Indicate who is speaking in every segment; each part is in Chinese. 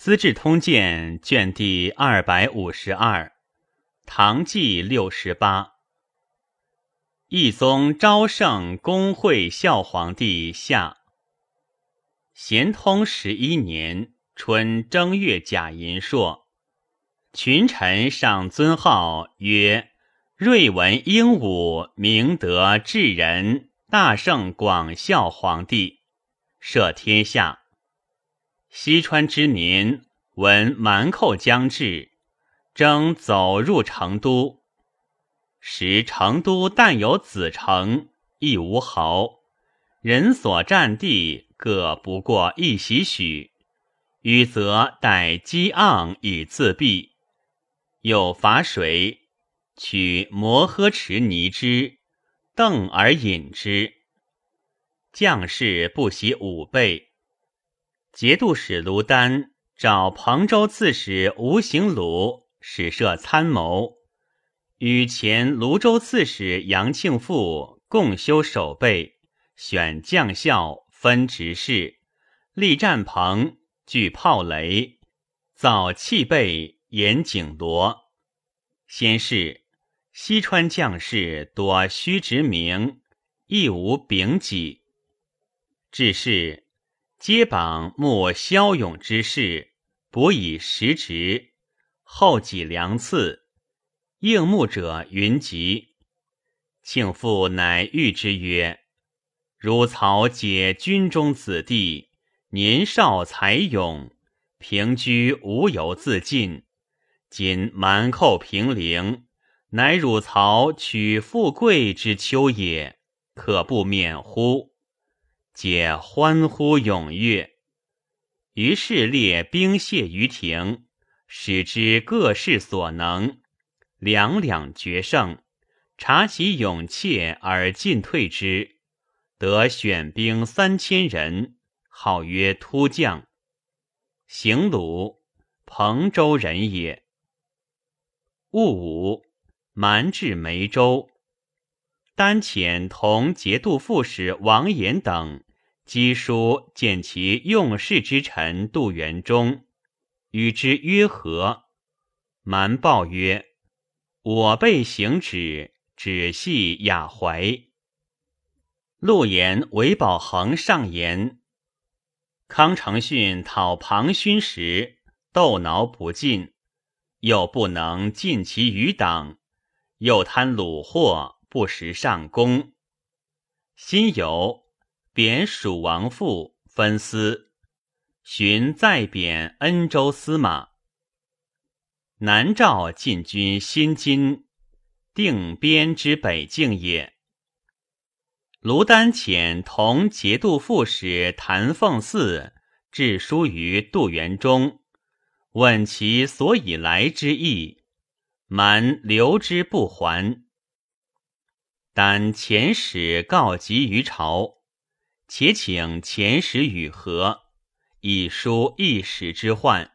Speaker 1: 资治通鉴》卷第二百五十二，唐纪六十八。懿宗昭圣公会孝皇帝下。咸通十一年春正月甲寅朔，群臣上尊号曰瑞文英武明德智仁大圣广孝皇帝，赦天下。西川之民闻蛮寇将至，争走入成都。时成都但有子城，亦无豪，人所占地各不过一席许。禹则待积盎以自避，又伐水，取摩诃池泥之，邓而饮之。将士不习武备。节度使卢丹召彭州刺史吴行鲁使设参谋，与前泸州刺史杨庆富共修守备，选将校，分职事，立战棚，聚炮雷，造器备，严警罗。先是，西川将士多虚职名，亦无丙己。至是。皆榜慕骁勇之士，补以实职，后给良赐。应募者云集。庆父乃谕之曰：“汝曹皆军中子弟，年少才勇，平居无由自尽。今蛮寇平陵，乃汝曹取富贵之秋也，可不免乎？”皆欢呼踊跃，于是列兵械于庭，使之各事所能，两两决胜，察其勇怯而进退之，得选兵三千人，号曰突将。行鲁，彭州人也。戊午，蛮至梅州，丹遣同节度副使王衍等。姬书见其用事之臣杜元忠，与之约和。瞒报曰：“我辈行止，只系雅怀。”陆延、韦宝恒上言：康承训讨庞勋时，斗挠不尽，又不能尽其余党，又贪虏获，不识上公。辛酉。贬蜀王父分司，寻再贬恩州司马。南诏进军新津，定边之北境也。卢丹遣同节度副使谭凤嗣致书于杜元中，问其所以来之意，蛮留之不还。但遣使告急于朝。且请前使与和，以书一时之患。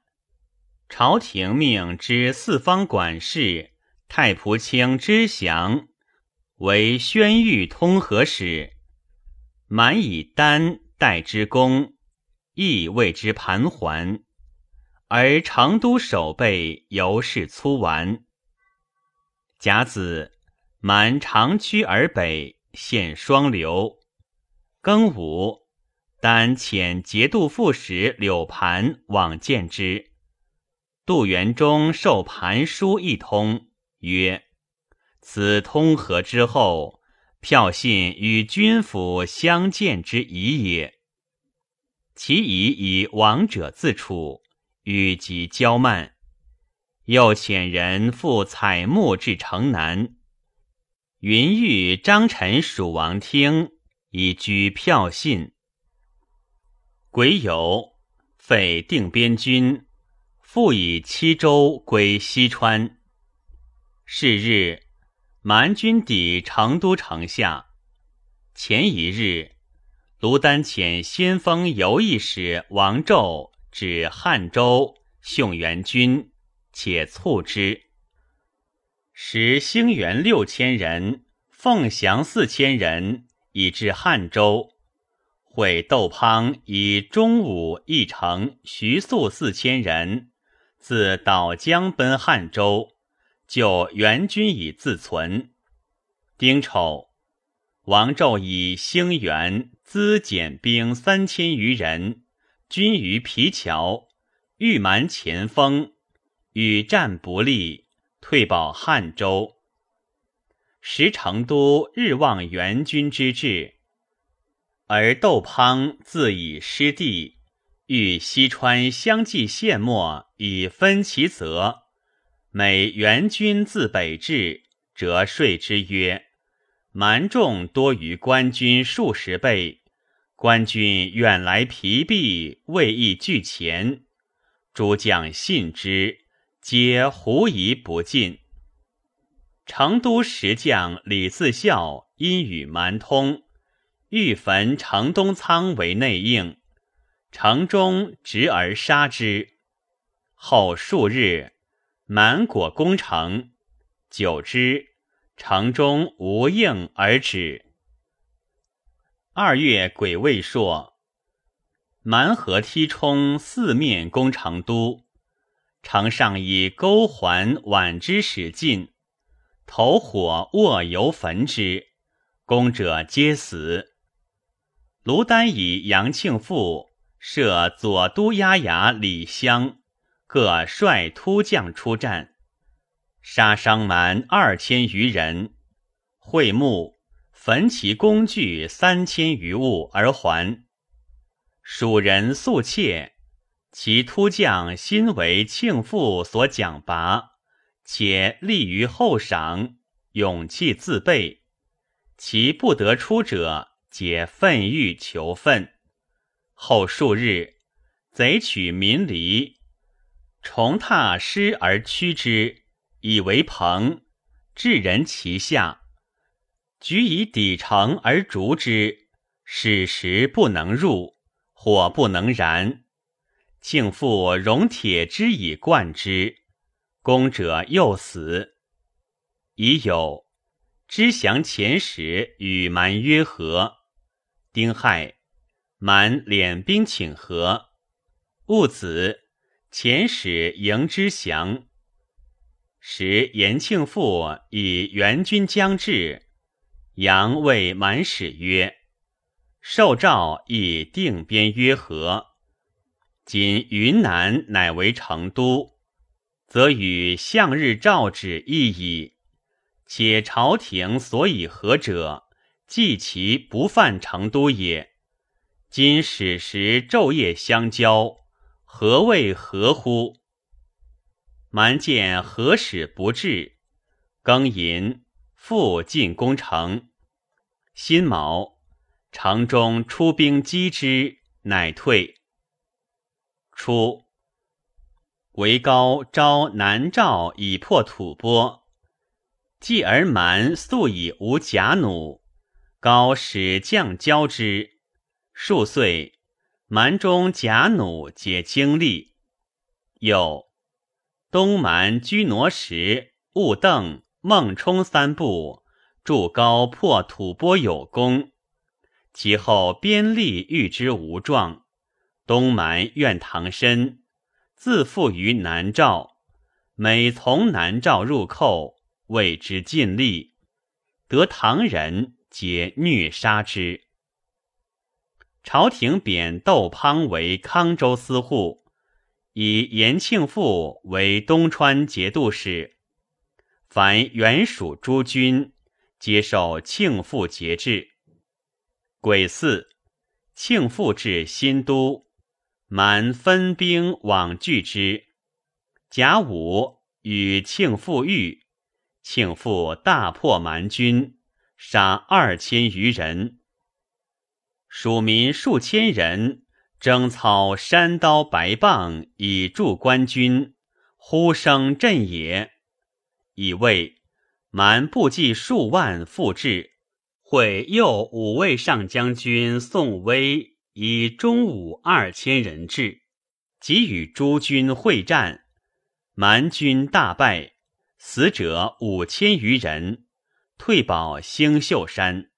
Speaker 1: 朝廷命之四方管事太仆卿之祥为宣谕通和使，满以丹代之功，亦为之盘桓。而成都守备犹是粗顽。甲子，满长驱而北，陷双流。庚午，丹遣节度副使柳盘往见之。杜元忠受盘书一通，曰：“此通和之后，票信与君府相见之宜也。其宜以亡者自处，与己交慢。又遣人赴采木至城南，云欲张陈蜀王听。”以居票信，癸酉，废定边军，复以七州归西川。是日，蛮军抵成都城下。前一日，卢丹遣先锋游弋使王胄至汉州，雄援军，且促之。时兴元六千人，凤翔四千人。以至汉州，会窦滂以中武义城徐宿四千人，自岛江奔汉州，救援军以自存。丁丑，王胄以兴元资减兵三千余人，军于皮桥，欲蛮前锋，与战不利，退保汉州。时成都日望援军之志，而窦滂自以失地，欲西川相继献没，以分其责。每援军自北至，则说之曰。蛮众多于官军数十倍，官军远来疲弊，未易拒前。诸将信之，皆狐疑不进。成都石将李自孝因与蛮通，欲焚城东仓为内应，城中执而杀之。后数日，蛮果攻城，久之。城中无应而止。二月，癸未朔，蛮河梯冲四面攻成都，城上以钩环挽之使进，投火卧油焚之，攻者皆死。卢丹以杨庆父设左都押牙李湘，各率突将出战。杀伤蛮二千余人，会幕焚其工具三千余物而还。蜀人素怯，其突将心为庆父所奖拔，且立于后赏，勇气自备。其不得出者，皆愤欲求愤。后数日，贼取民离，重踏尸而驱之。以为朋，至人其下，举以抵城而逐之，使石不能入，火不能燃。庆父熔铁之以灌之，攻者又死。已有知降前时与蛮约和，丁亥，蛮敛兵请和。戊子，遣使迎之降。时延庆父以援军将至，杨谓满使曰：“受诏以定边约和。今云南乃为成都，则与向日诏旨异矣。且朝廷所以和者，即其不犯成都也。今使时昼夜相交，何谓合乎？”蛮见何使不至，庚寅，复进攻城。辛卯，城中出兵击之，乃退。初，为高招南诏以破吐蕃，继而蛮素以无甲弩，高使将交之，数岁，蛮中甲弩皆精利。又。东蛮居挪时，兀邓、孟冲三部筑高破吐蕃有功。其后边吏遇之无状，东蛮愿唐身，自负于南诏。每从南诏入寇，为之尽力，得唐人皆虐杀之。朝廷贬窦滂为康州司户。以延庆父为东川节度使，凡原属诸军，皆受庆父节制。癸巳，庆父至新都，满分兵往拒之。甲午，与庆父遇，庆父大破蛮军，杀二千余人，蜀民数千人。征操山刀白棒以助官军，呼声震野。以为蛮部骑数万复至，会右五位上将军宋威以中武二千人至，即与诸军会战，蛮军大败，死者五千余人，退保星宿山。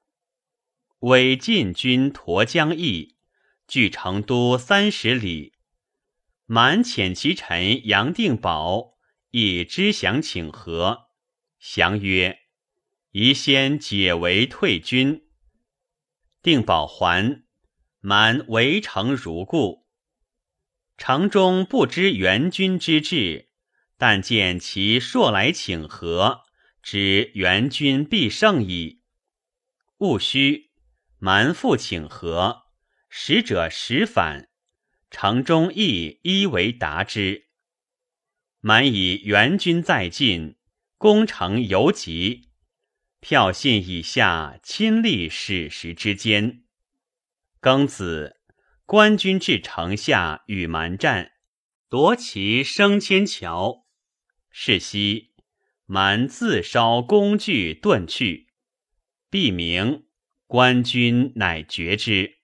Speaker 1: 为晋军沱江邑，距成都三十里。满遣其臣杨定保以知降请和，降曰：“宜先解围退军。”定保还，满围城如故。城中不知援军之至，但见其朔来请和，知援军必胜矣。戊戌，蛮复请和，使者十反。城中亦一为答之。满以援军在晋，攻城犹急，票信以下，亲历史时之间。庚子，官军至城下，与蛮战，夺其升迁桥。是夕，蛮自烧工具遁去。毕明，官军乃绝之。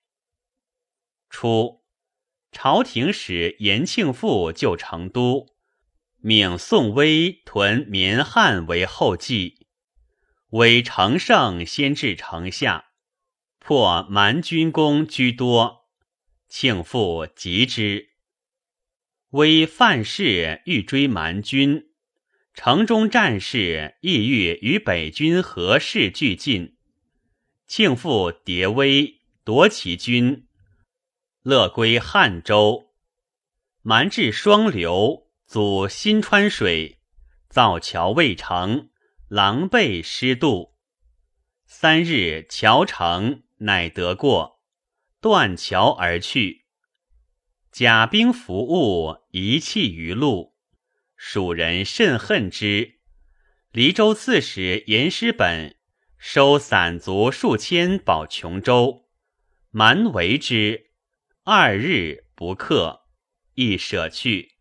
Speaker 1: 初。朝廷使延庆父救成都，命宋威屯绵汉为后继。威乘胜先至城下，破蛮军功居多，庆父急之。威犯事欲追蛮军，城中战事意欲与北军合势俱进。庆父迭威夺其军。乐归汉州，蛮至双流，阻新川水，造桥未成，狼狈失渡。三日，桥成，乃得过，断桥而去。甲兵服务，遗弃于路，蜀人甚恨之。黎州刺史严师本收散卒数千，保琼州，蛮为之。二日不克，亦舍去。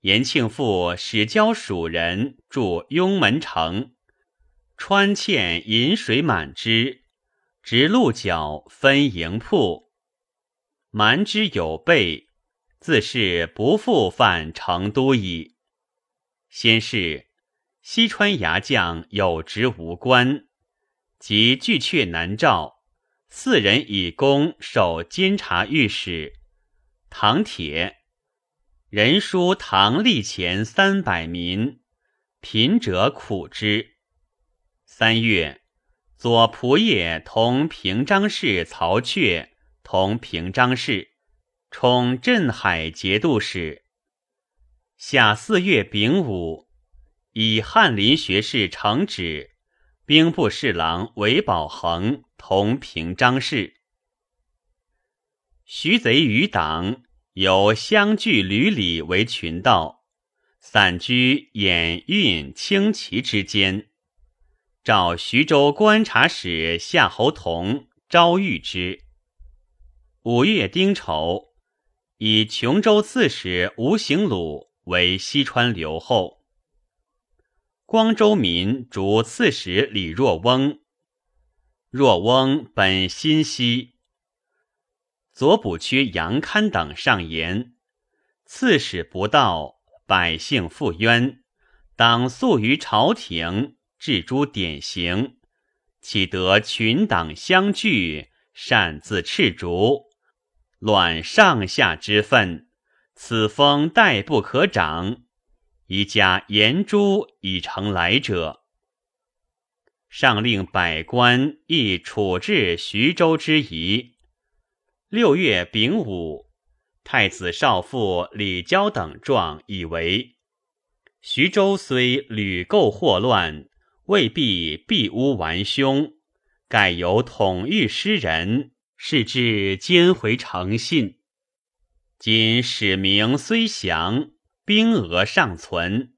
Speaker 1: 延庆父使交蜀人驻雍门城，川堑引水满之，直鹿角分营铺。蛮之有备，自是不复犯成都矣。先是，西川牙将有职无官，即拒却南诏。四人以功守监察御史。唐帖人书唐立前三百民，贫者苦之。三月，左仆射同平章事曹确同平章事，充镇海节度使。夏四月丙午，以翰林学士承旨。兵部侍郎韦宝衡同平章事。徐贼余党有相聚屡里为群盗，散居兖运清齐之间。召徐州观察使夏侯同招谕之。五月丁丑，以琼州刺史吴行鲁为西川留后。光州民逐刺史李若翁。若翁本心西，左补缺杨堪等上言：刺史不到，百姓负冤，当诉于朝廷，治诸典型，岂得群党相聚，擅自斥逐，乱上下之分？此风待不可长。宜加严诛以成来者。上令百官亦处置徐州之疑。六月丙午，太子少傅李娇等状以为：徐州虽屡构祸乱，未必必诬顽凶，盖有统御诗人，是至兼回诚信。今使名虽降。兵额尚存，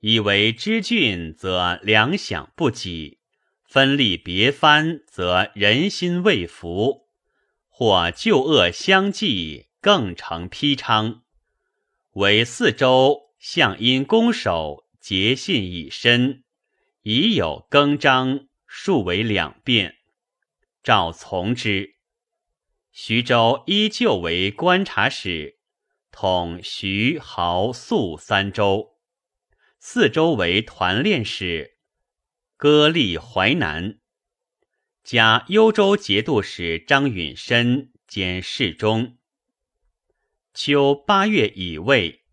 Speaker 1: 以为知郡，则粮饷不给；分立别藩，则人心未服；或旧恶相继，更成披昌。为四周相因攻守结信已深，已有更张，数为两变。赵从之。徐州依旧为观察使。统徐、濠、肃三州，四州为团练使，割立淮南。加幽州节度使张允深兼侍中。秋八月乙未，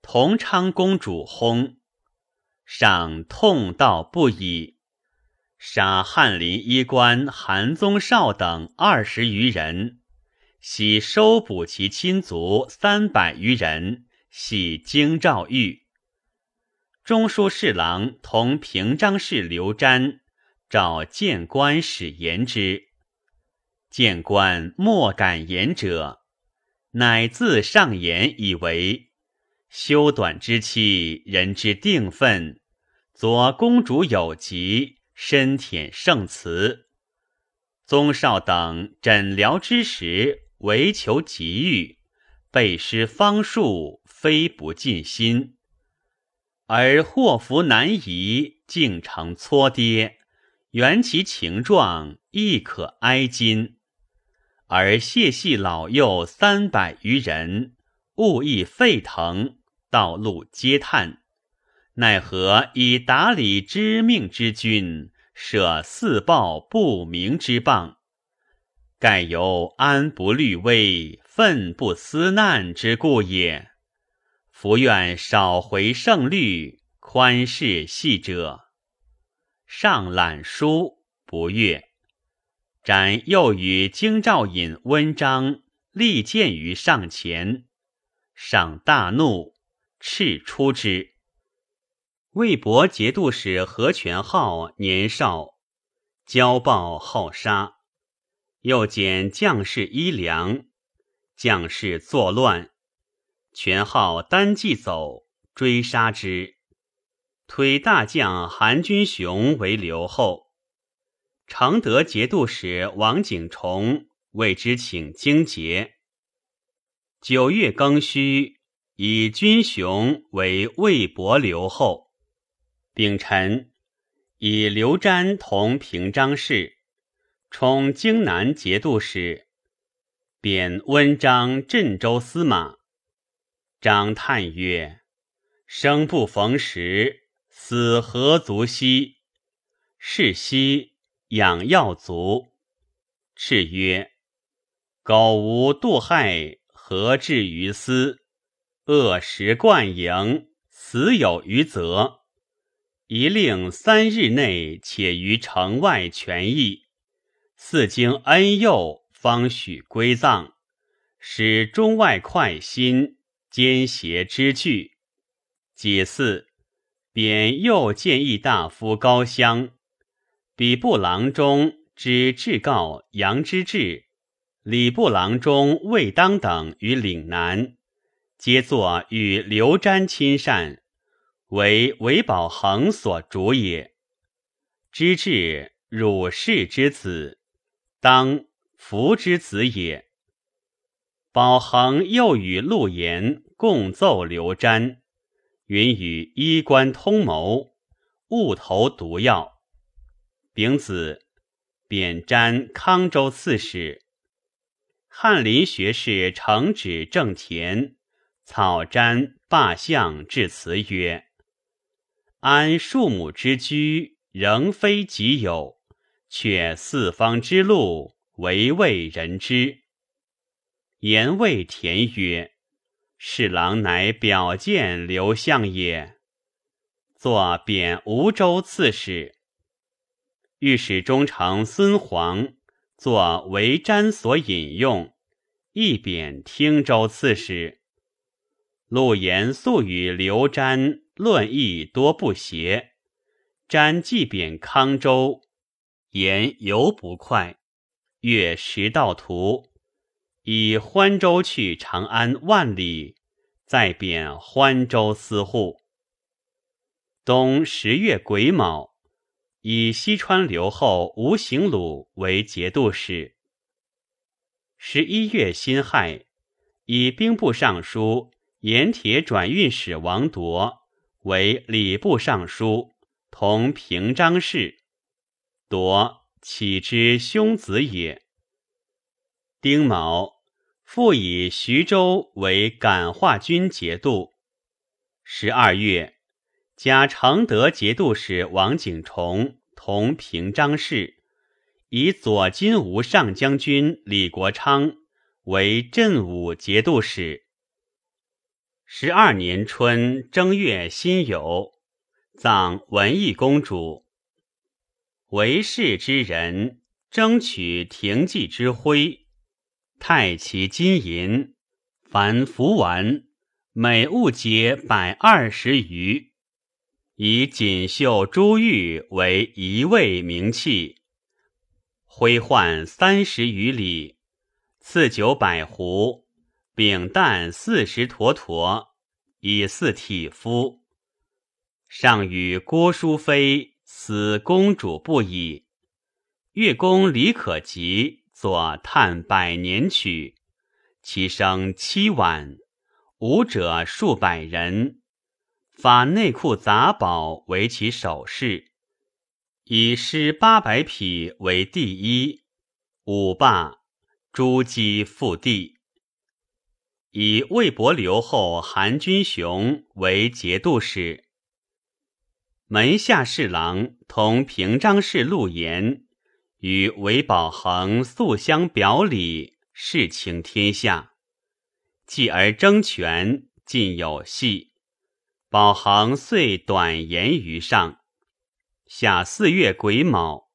Speaker 1: 同昌公主薨，上痛悼不已，杀翰林医官韩宗绍等二十余人，悉收捕其亲族三百余人，系京兆狱。中书侍郎同平章事刘瞻召谏官使言之，谏官莫敢言者。乃自上言以为修短之期，人之定分。左公主有疾，深舔圣慈。宗少等诊疗之时，唯求吉愈，备施方术，非不尽心。而祸福难移，竟成搓跌，缘其情状，亦可哀今。而谢系老幼三百余人，物亦沸腾，道路皆叹。奈何以达理知命之君，舍四报不明之谤？盖由安不虑危，愤不思难之故也。福愿少回胜率，宽视细者。上览书不悦。展又与京兆尹温章力荐于上前，上大怒，斥出之。魏博节度使何全浩年少，骄暴好杀，又减将士衣粮，将士作乱，全浩单骑走，追杀之，推大将韩军雄为留后。常德节度使王景崇为之请京节。九月庚戌，以军雄为魏博留后。丙辰，以刘瞻同平章事，充京南节度使，贬温章镇州司马。张叹曰：“生不逢时，死何足惜？是夕。”养药足，敕曰：“苟无妒害，何至于斯？恶食惯营，死有余则。一令三日内，且于城外全役。四经恩佑，方许归葬，使中外快心，奸邪之惧。己巳，贬右谏议大夫高襄。”礼部郎中之至告杨之志，礼部郎中魏当等于岭南，皆作与刘瞻亲善，为韦宝衡所主也。知至汝氏之子，当福之子也。宝衡又与陆延共奏刘瞻，云与衣冠通谋，误投毒药。丙子，贬瞻康州刺史。翰林学士承旨正田草瞻罢相致辞曰：“安庶母之居，仍非己有，却四方之路，唯为人知。”言谓田曰：“侍郎乃表见刘相也。”作贬吴州刺史。御史中丞孙黄作为瞻所引用，一贬汀州刺史。陆延素与刘瞻论议多不协，瞻既贬康州，言犹不快，越十道图，以欢州去长安万里，再贬欢州司户。冬十月癸卯。以西川留后吴行鲁为节度使。十一月辛亥，以兵部尚书盐铁转运使王铎为礼部尚书，同平章事。铎岂之兄子也。丁卯，复以徐州为感化军节度。十二月。加常德节度使王景崇同平章事，以左金吾上将军李国昌为镇武节度使。十二年春正月辛酉，葬文义公主。为士之人，争取廷记之徽，太其金银，凡服玩，每物皆百二十余。以锦绣珠玉为一位名器，徽换三十余里，赐酒百壶。饼担四十坨坨，以祀体肤。上与郭淑妃死公主不已。乐公李可吉作《叹百年曲》，其声凄婉，舞者数百人。发内库杂宝为其首饰，以诗八百匹为第一，舞罢，朱姬复地。以魏博留后韩君雄为节度使，门下侍郎同平章事陆延与韦宝衡素相表里，事情天下。继而争权，尽有隙。宝衡遂短言于上。下四月癸卯，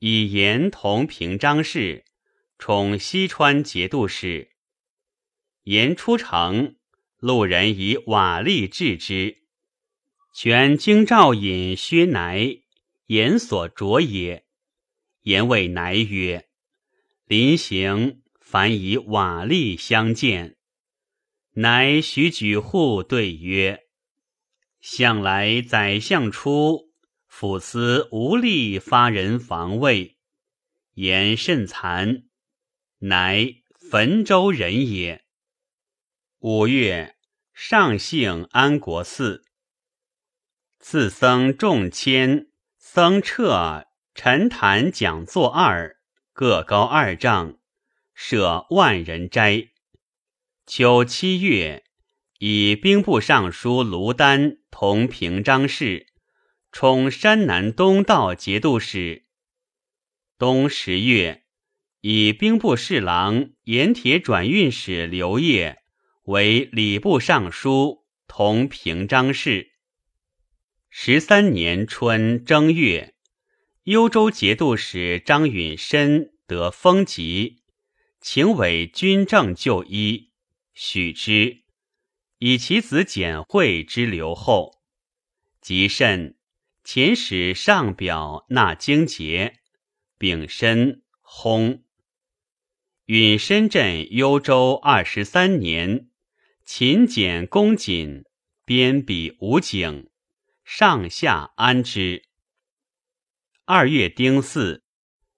Speaker 1: 以言同平章事，充西川节度使。言出城，路人以瓦砾置之。全京兆尹薛乃言所着也。言谓乃曰：“临行凡以瓦砾相见。”乃许举户对曰：“向来宰相出，府司无力发人防卫，言甚残。乃汾州人也。”五月，上幸安国寺，赐僧众千，僧彻陈坛讲座二，各高二丈，设万人斋。秋七月，以兵部尚书卢丹同平章事，充山南东道节度使。冬十月，以兵部侍郎、盐铁转运使刘烨。为礼部尚书，同平章事。十三年春正月，幽州节度使张允深得封疾，请委军政就医，许之，以其子简惠之留后。及甚，遣使上表纳京节，丙申薨。允深镇幽州二十三年。勤俭恭谨，边比无景，上下安之。二月丁巳，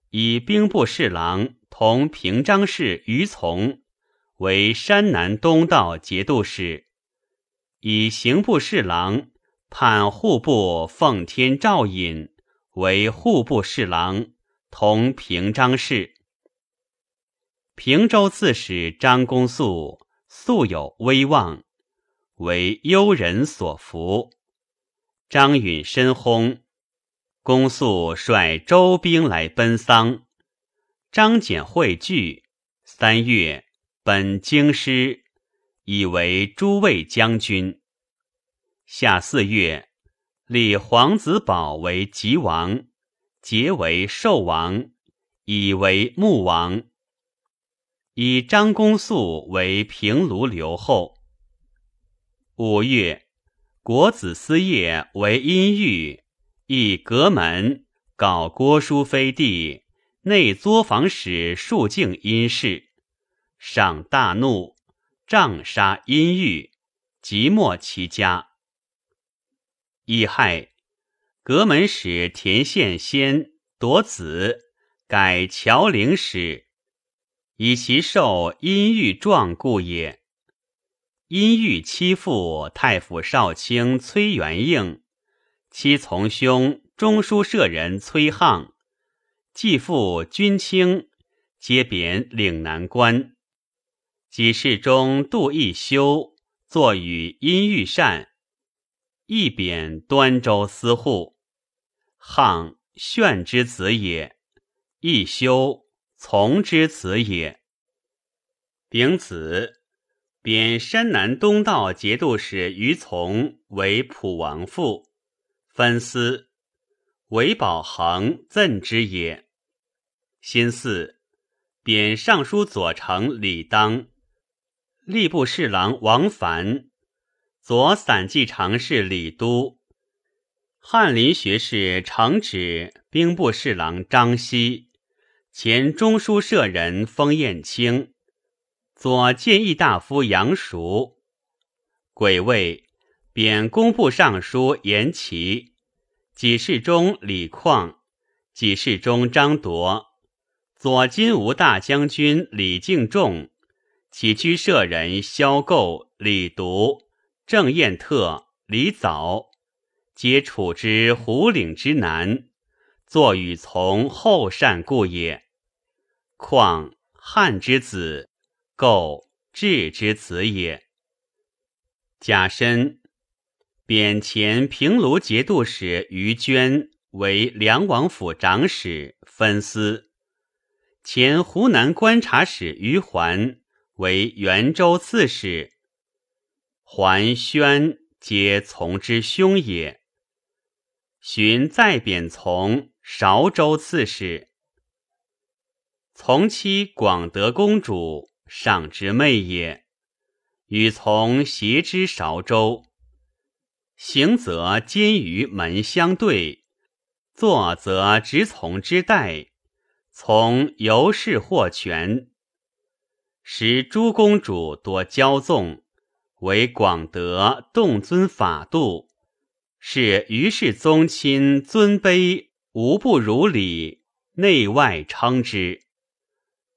Speaker 1: 以兵部侍郎同平章事于从为山南东道节度使，以刑部侍郎判户部奉天赵隐为户部侍郎同平章事。平州刺史张公素。素有威望，为幽人所服。张允深薨，公素率周兵来奔丧。张俭会聚，三月本京师，以为诸卫将军。夏四月，立皇子宝为吉王，结为寿王，以为穆王。以张公素为平卢留后。五月，国子司业为阴郁，亦阁门告郭淑妃弟内作坊使数敬阴事，上大怒，杖杀阴郁，即没其家。乙亥，阁门使田献先夺子，改乔陵使。以其受阴郁状故也。阴郁妻父太府少卿崔元应，其从兄中书舍人崔沆，继父君卿，皆贬岭南官。己事中杜义修作与阴郁善，亦贬端州司户。沆炫之子也，亦修从之子也。丙子，贬山南东道节度使于从为普王父，分司。韦宝衡赠之也。辛巳，贬尚书左丞李当、吏部侍郎王凡、左散骑常侍李都、翰林学士承旨兵部侍郎张熙、前中书舍人封彦卿、左谏议大夫杨熟、癸未，贬工部尚书严琦。给事中李况，给事中张铎，左金吾大将军李敬仲，起居舍人萧构、李独、郑彦特、李藻，皆处之胡岭之南，坐与从后善故也。况汉之子，构智之子也。甲申。贬前平卢节度使于娟为梁王府长史，分司；前湖南观察使于环为元州刺史。桓宣皆从之兄也。寻再贬从韶州刺史。从妻广德公主上之妹也，与从携之韶州。行则兼于门相对，坐则直从之代，从由是获权。时诸公主多骄纵，为广德动尊法度，是于是宗亲尊卑无不如礼，内外称之。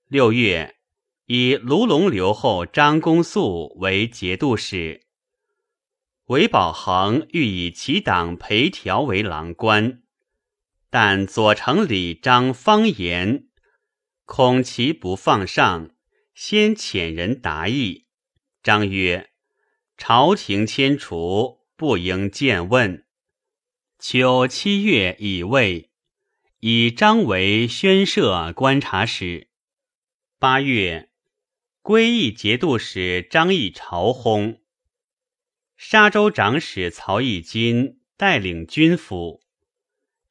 Speaker 1: 六月，以卢龙留后张公素为节度使。韦宝衡欲以其党裴条为郎官，但左丞李章方言，恐其不放上，先遣人答意。章曰：“朝廷迁除，不应见问。”秋七月乙未，以章为宣摄观察使。八月，归义节度使张议朝薨。沙州长史曹义金带领军府，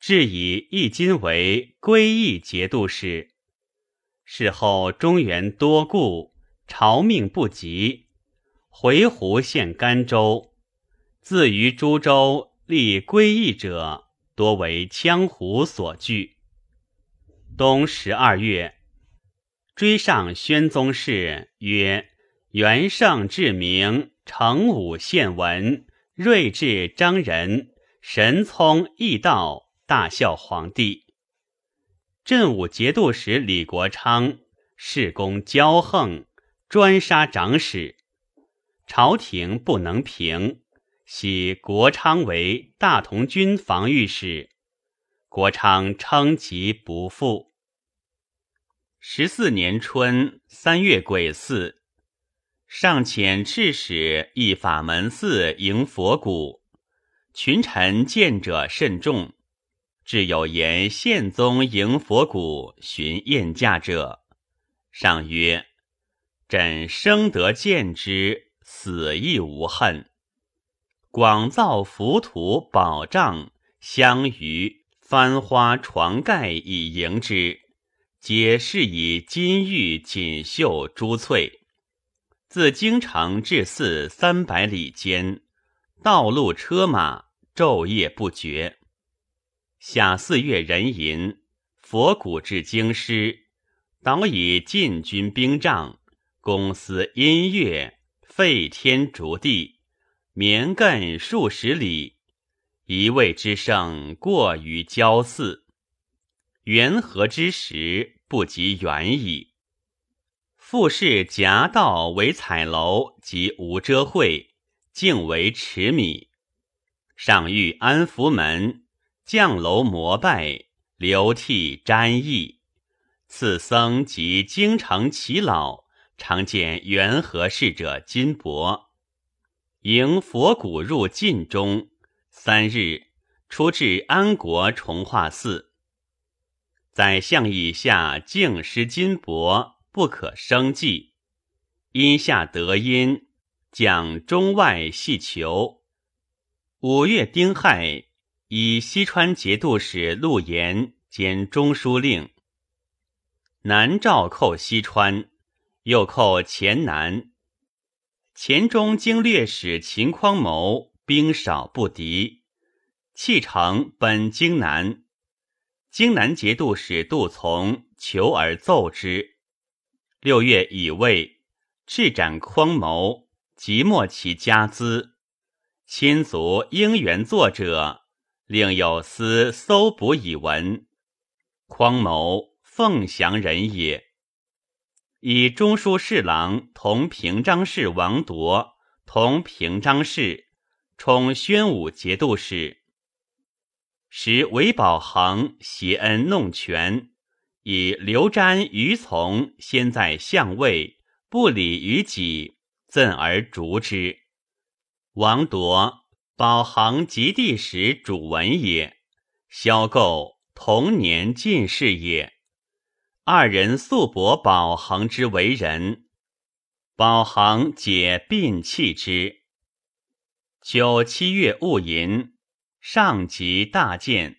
Speaker 1: 致以义金为归义节度使。事后中原多故，朝命不及，回鹘县甘州。自于诸州立归义者，多为羌胡所据。冬十二月，追上宣宗室，曰：“元圣至明。”成武献文，睿智彰仁，神聪义道，大孝皇帝。镇武节度使李国昌，事功骄横，专杀长史，朝廷不能平，喜国昌为大同军防御使。国昌称疾不复。十四年春三月癸巳。上遣赤使诣法门寺迎佛骨，群臣见者甚众。至有言宪宗迎佛骨寻宴驾者，上曰：“朕生得见之，死亦无恨。广造浮屠宝帐、香鱼、幡花床盖以迎之，皆是以金玉锦绣珠翠。”自京城至寺三百里间，道路车马昼夜不绝。夏四月壬寅，佛骨至京师，导以禁军兵帐，公司音乐，废天逐地，绵亘数十里。一位之盛，过于郊寺。元和之时，不及远矣。复是夹道为彩楼及无遮会，径为池米。上遇安福门，降楼膜拜，流涕瞻意。次僧及京城耆老，常见元和侍者金帛，迎佛骨入禁中。三日，出至安国崇化寺。宰相以下敬失金帛，不可生计。因下得因，讲中外细求。五月丁亥，以西川节度使陆延兼中书令。南诏寇西川，又寇黔南。黔中经略使秦匡谋兵少不敌，弃城奔荆南。荆南节度使杜从求而奏之。六月乙未，赤斩匡谋，即没其家资。亲族应援作者，另有司搜捕以闻。匡谋凤翔人也，以中书侍郎同平章事王铎同平章事，充宣武节度使。时韦宝衡挟恩弄权，以刘瞻于从先在相位，不礼于己，赠而逐之。王铎、宝衡及第时主文也，萧构同年进士也。二人素博宝衡之为人，宝衡解并弃之。九七月戊寅。上级大谏，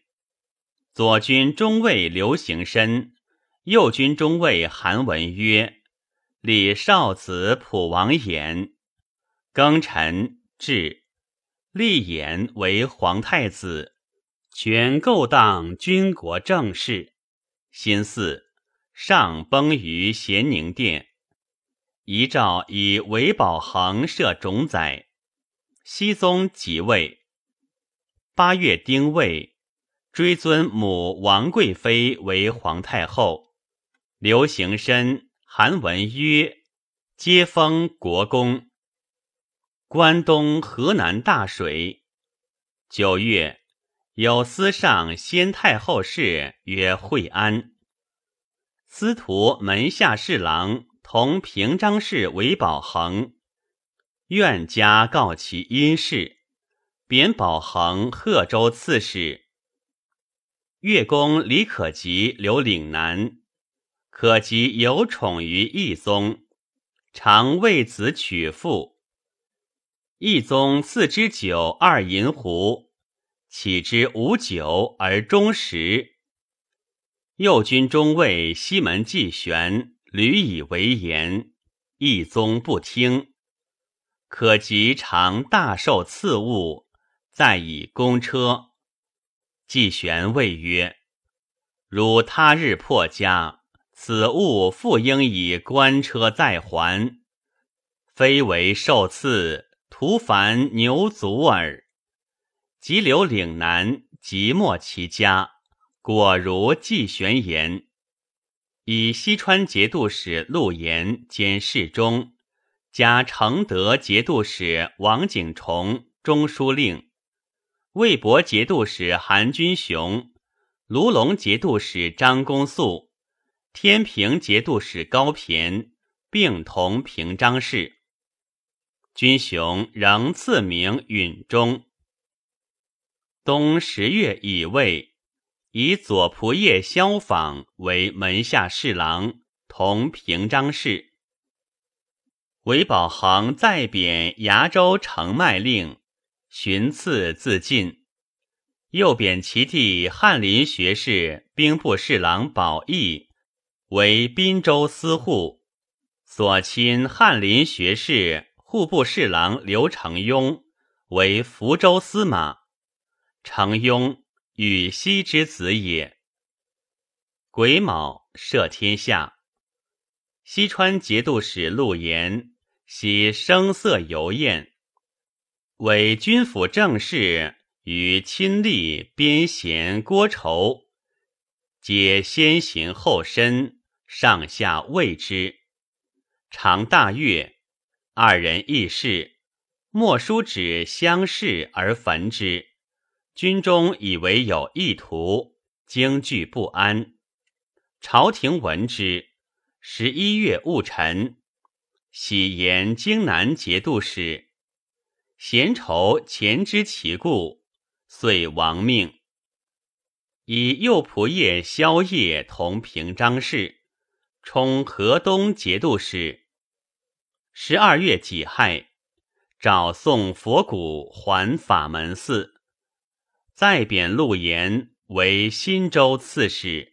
Speaker 1: 左军中尉刘行深，右军中尉韩文曰：“李少子普王衍，庚辰至，立衍为皇太子，权构当军国政事。辛巳，上崩于咸宁殿。遗诏以韦宝衡设种宰。熙宗即位。”八月丁未，追尊母王贵妃为皇太后，刘行深、韩文约皆封国公。关东、河南大水。九月，有司上先太后事曰惠安。司徒门下侍郎同平章事韦宝衡，愿家告其因事。贬保衡贺州刺史。越公李可及留岭南，可及有宠于义宗，常为子娶妇。义宗赐之酒二银壶，岂知无酒而终食。右军中尉西门季玄屡以为言，义宗不听。可及常大受赐物。再以公车，季玄谓曰：“如他日破家，此物复应以官车再还，非为受赐，徒烦牛足耳。”即留岭南，即没其家，果如季玄言。以西川节度使陆延兼侍中，加承德节度使王景崇中书令。魏博节度使韩君雄，卢龙节度使张公素，天平节度使高骈并同平章事。君雄仍赐名允中。冬十月乙未，以左仆射萧访为门下侍郎，同平章事。韦宝衡再贬崖州城麦令。寻赐自尽，又贬其弟翰林学士、兵部侍郎宝义为滨州司户，所亲翰林学士、户部侍郎刘承雍为福州司马。承雍与西之子也。癸卯，赦天下。西川节度使陆延喜声色游宴。为军府政事与亲历边贤郭仇，皆先行后身，上下畏之。常大悦，二人议事，莫书纸相视而焚之。军中以为有意图，惊惧不安。朝廷闻之，十一月戊辰，喜言荆南节度使。贤愁前知其故，遂亡命。以右仆射萧夜同平章事，充河东节度使。十二月己亥，诏送佛骨还法门寺。再贬陆延为新州刺史。